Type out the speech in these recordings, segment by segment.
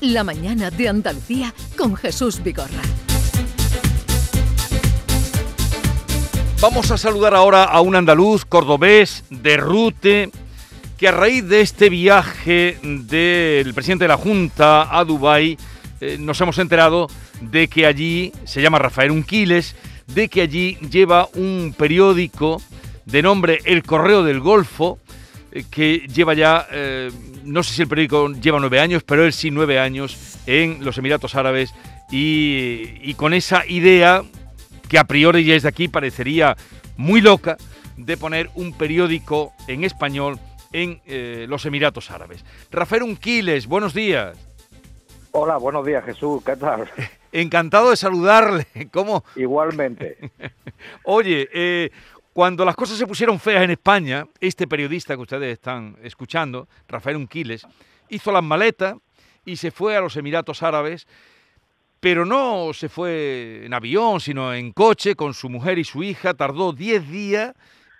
La mañana de Andalucía con Jesús Vigorra. Vamos a saludar ahora a un andaluz cordobés de Rute que a raíz de este viaje del presidente de la Junta a Dubái eh, nos hemos enterado de que allí se llama Rafael Unquiles, de que allí lleva un periódico de nombre El Correo del Golfo, que lleva ya, eh, no sé si el periódico lleva nueve años, pero él sí nueve años en los Emiratos Árabes y, con esa idea que a priori ya es de aquí parecería muy loca de poner un periódico en español en eh, los Emiratos Árabes. Rafael Unquiles, buenos días. Hola, buenos días Jesús, ¿qué tal? Encantado de saludarle. ¿Cómo? Igualmente. Oye, eh, cuando las cosas se pusieron feas en España, este periodista que ustedes están escuchando, Rafael Unquiles, hizo las maletas y se fue a los Emiratos Árabes, pero no se fue en avión, sino en coche con su mujer y su hija. Tardó 10 días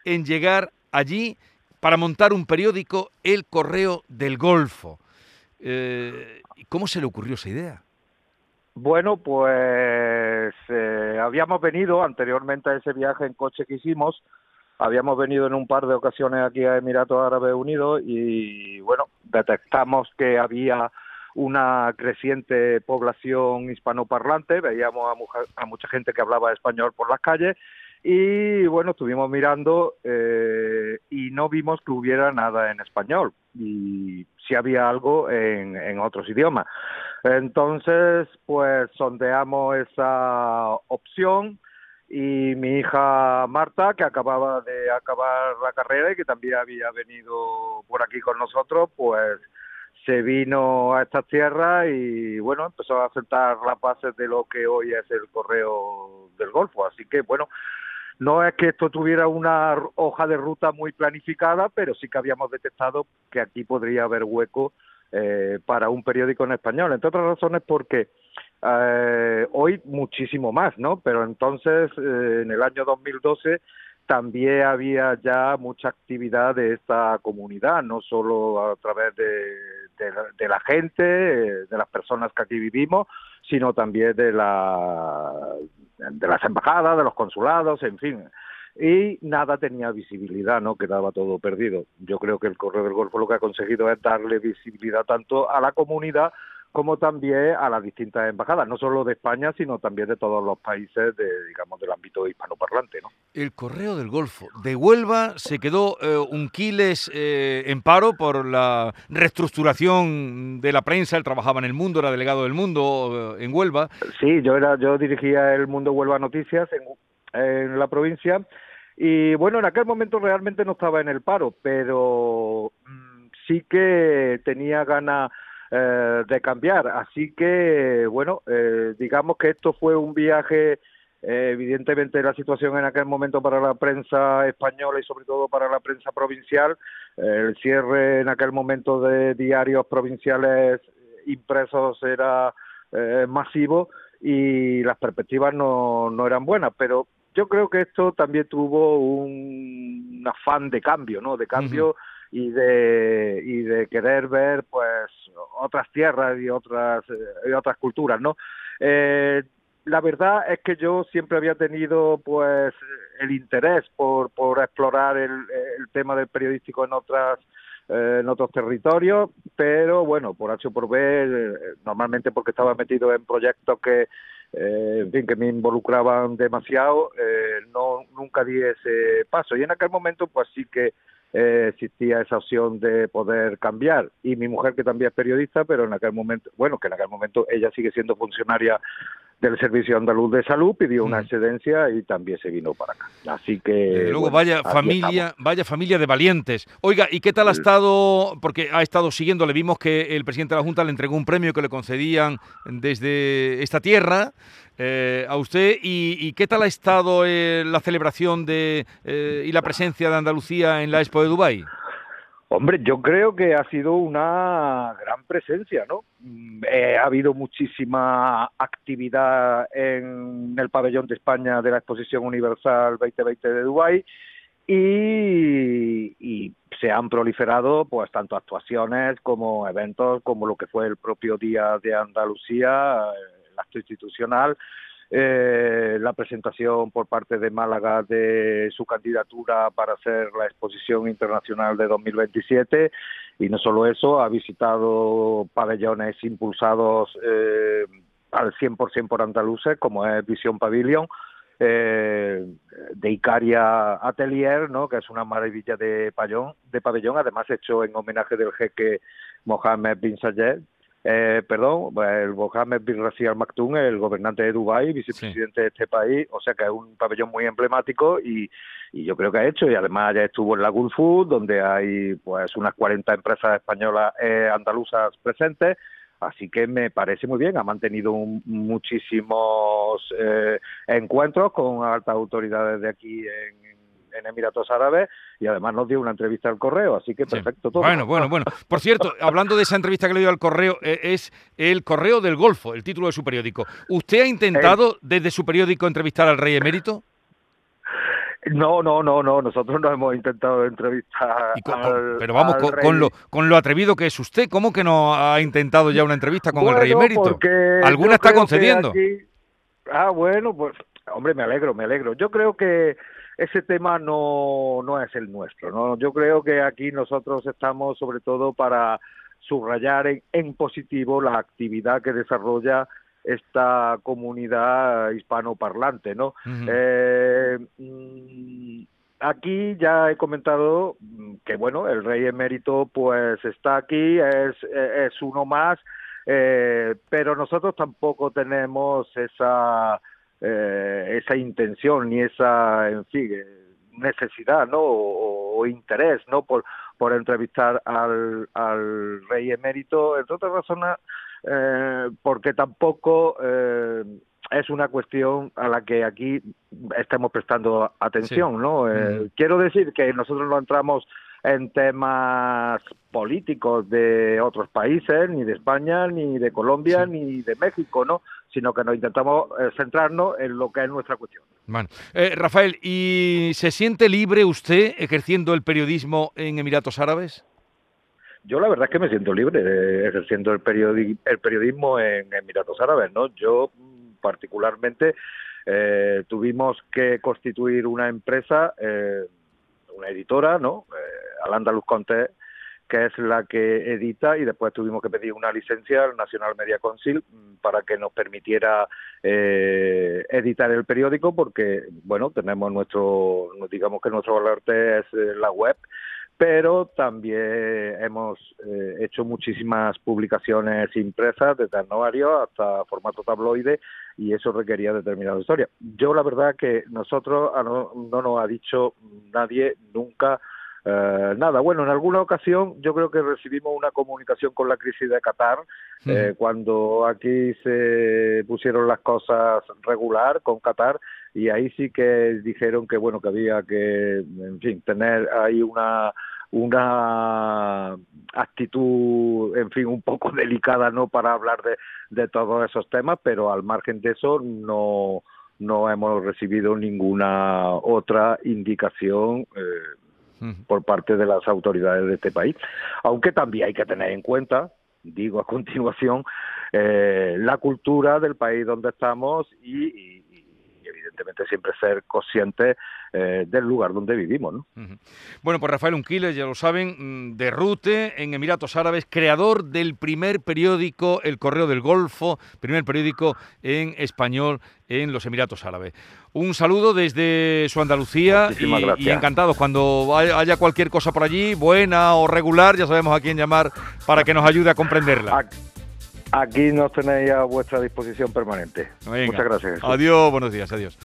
en llegar allí para montar un periódico, El Correo del Golfo. Eh, ¿Cómo se le ocurrió esa idea? Bueno, pues eh, habíamos venido anteriormente a ese viaje en coche que hicimos, habíamos venido en un par de ocasiones aquí a Emiratos Árabes Unidos y bueno, detectamos que había una creciente población hispanoparlante, veíamos a, mucha gente que hablaba español por las calles y bueno, estuvimos mirando eh, y no vimos que hubiera nada en español. Y si había algo en, en otros idiomas. Entonces, pues sondeamos esa opción y mi hija Marta, que acababa de acabar la carrera y que también había venido por aquí con nosotros, pues se vino a estas tierras y bueno, empezó a sentar las bases de lo que hoy es el correo del Golfo. Así que bueno, no es que esto tuviera una hoja de ruta muy planificada, pero sí que habíamos detectado que aquí podría haber hueco eh, para un periódico en español. Entre otras razones porque eh, hoy muchísimo más, ¿no? Pero entonces, eh, en el año 2012, también había ya mucha actividad de esta comunidad, no solo a través de, de, la gente, de las personas que aquí vivimos, sino también de, la, de las embajadas, de los consulados, en fin y nada tenía visibilidad, ¿no? Quedaba todo perdido. Yo creo que el Correo del Golfo lo que ha conseguido es darle visibilidad tanto a la comunidad como también a las distintas embajadas, no solo de España, sino también de todos los países de, digamos, del ámbito hispanoparlante, ¿no? El Correo del Golfo. De Huelva se quedó eh, un Quiles eh, en paro por la reestructuración de la prensa. Él trabajaba en El Mundo, era delegado del Mundo eh, en Huelva. Sí, yo era, yo dirigía El Mundo Huelva Noticias en, en la provincia y bueno, en aquel momento realmente no estaba en el paro, pero mm, sí que tenía ganas eh, de cambiar. Así que, bueno, eh, digamos que esto fue un viaje, eh, evidentemente la situación en aquel momento para la prensa española y sobre todo para la prensa provincial, el cierre en aquel momento de diarios provinciales impresos era masivo y las perspectivas no, no eran buenas, pero yo creo que esto también tuvo un, afán de cambio, ¿no? De cambio y de y de querer ver, pues, otras tierras y otras y otras culturas, ¿no? Eh, la verdad es que yo siempre había tenido, pues, el interés por, por explorar el, el tema del periodístico en otras eh, en otros territorios, pero bueno, por H o por B, eh, normalmente porque estaba metido en proyectos que eh, en fin, que me involucraban demasiado, eh, no nunca di ese paso. Y en aquel momento, pues sí que eh, existía esa opción de poder cambiar. Y mi mujer, que también es periodista, pero en aquel momento, bueno, que en aquel momento ella sigue siendo funcionaria del Servicio Andaluz de Salud, pidió una excedencia y también se vino para acá. Así que... luego vaya familia, vaya familia de valientes. Oiga, ¿y qué tal ha estado? Porque ha estado siguiendo, le vimos que el presidente de la Junta le entregó un premio que le concedían desde esta tierra eh, a usted. Y, qué tal ha estado eh, la celebración de, eh, y la presencia de Andalucía en la Expo de Dubái? Hombre, yo creo que ha sido una gran presencia, ¿no? Mm, ha habido muchísima actividad en el pabellón de España de la Exposición Universal 2020 de Dubái y, y, se han proliferado pues tanto actuaciones como eventos como lo que fue el propio Día de Andalucía, el acto institucional, eh, la presentación por parte de Málaga de su candidatura para hacer la exposición internacional de 2027 y no solo eso, ha visitado pabellones impulsados eh, al 100% por andaluces como es Visión Pavilion, eh, de Icaria Atelier, ¿no? que es una maravilla de pabellón, de pabellón, además hecho en homenaje del jeque Mohammed bin Zayed, eh, perdón, el Mohammed bin Rashid Al Maktoum, el gobernante de Dubái, vicepresidente de este país, o sea que es un pabellón muy emblemático y, y yo creo que ha hecho, y además ya estuvo en la Gulf Food, donde hay pues unas 40 empresas españolas eh, andaluzas presentes, Así que me parece muy bien, ha mantenido muchísimos eh, encuentros con altas autoridades de aquí en, Emiratos Árabes y además nos dio una entrevista al correo, así que perfecto todo. Bueno, bueno, bueno. Por cierto, hablando de esa entrevista que le dio al correo, eh, es el Correo del Golfo, el título de su periódico. ¿Usted ha intentado desde su periódico entrevistar al rey emérito? No, no, no, no. Nosotros no hemos intentado entrevistar. pero vamos, con, lo, con lo atrevido que es usted, ¿cómo que no ha intentado ya una entrevista con el rey emérito? ¿Alguna está concediendo? ah, bueno, pues, hombre, me alegro, me alegro. Yo creo que ese tema no, no es el nuestro, ¿no? Yo creo que aquí nosotros estamos sobre todo para subrayar en, en positivo la actividad que desarrolla esta comunidad hispanoparlante, ¿no? eh, mm, aquí ya he comentado que bueno, el rey emérito pues está aquí, es, es uno más, eh, pero nosotros tampoco tenemos esa eh, esa intención ni esa, en fin, necesidad, ¿no? O, interés, ¿no? Por por entrevistar al, al rey emérito, entre otras razones eh, porque tampoco eh, es una cuestión a la que aquí estamos prestando atención, ¿no? Eh, mm. Quiero decir que nosotros no entramos en temas políticos de otros países, ni de España, ni de Colombia, ni de México, ¿no? Sino que nos intentamos centrarnos en lo que es nuestra cuestión. Bueno, Rafael, ¿y se siente libre usted ejerciendo el periodismo en Emiratos Árabes? Yo la verdad es que me siento libre ejerciendo el, el periodismo en Emiratos Árabes, ¿no? Yo mm, particularmente eh, tuvimos que constituir una empresa, eh, una editora, ¿no? Eh, Al Andalus Conte, que es la que edita y después tuvimos que pedir una licencia al National Media Council mm, para que nos permitiera eh, editar el periódico porque bueno tenemos nuestro digamos que nuestro valor es la web pero también hemos eh, hecho muchísimas publicaciones impresas desde anuario hasta formato tabloide y eso requería determinada historia. Yo la verdad que nosotros ah, no, nos ha dicho nadie nunca eh, nada. Bueno, en alguna ocasión yo creo que recibimos una comunicación con la crisis de Qatar, eh, cuando aquí se pusieron las cosas regular con Qatar y ahí sí que dijeron que bueno que había que, en fin, tener ahí una una actitud, en fin, un poco delicada, ¿no?, para hablar de, de todos esos temas, pero al margen de eso no, no hemos recibido ninguna otra indicación eh, por parte de las autoridades de este país. Aunque también hay que tener en cuenta, digo a continuación, eh, la cultura del país donde estamos y evidentemente siempre ser consciente eh, del lugar donde vivimos. ¿no? Bueno, pues Rafael Unquiles, ya lo saben, mm, de Rute, en Emiratos Árabes, creador del primer periódico El Correo del Golfo, primer periódico en español en los Emiratos Árabes. Un saludo desde su Andalucía y, y, encantados. Cuando haya cualquier cosa por allí, buena o regular, ya sabemos a quién llamar para que nos ayude a comprenderla. Aquí nos tenéis a vuestra disposición permanente. Muchas gracias. Adiós, buenos días, adiós.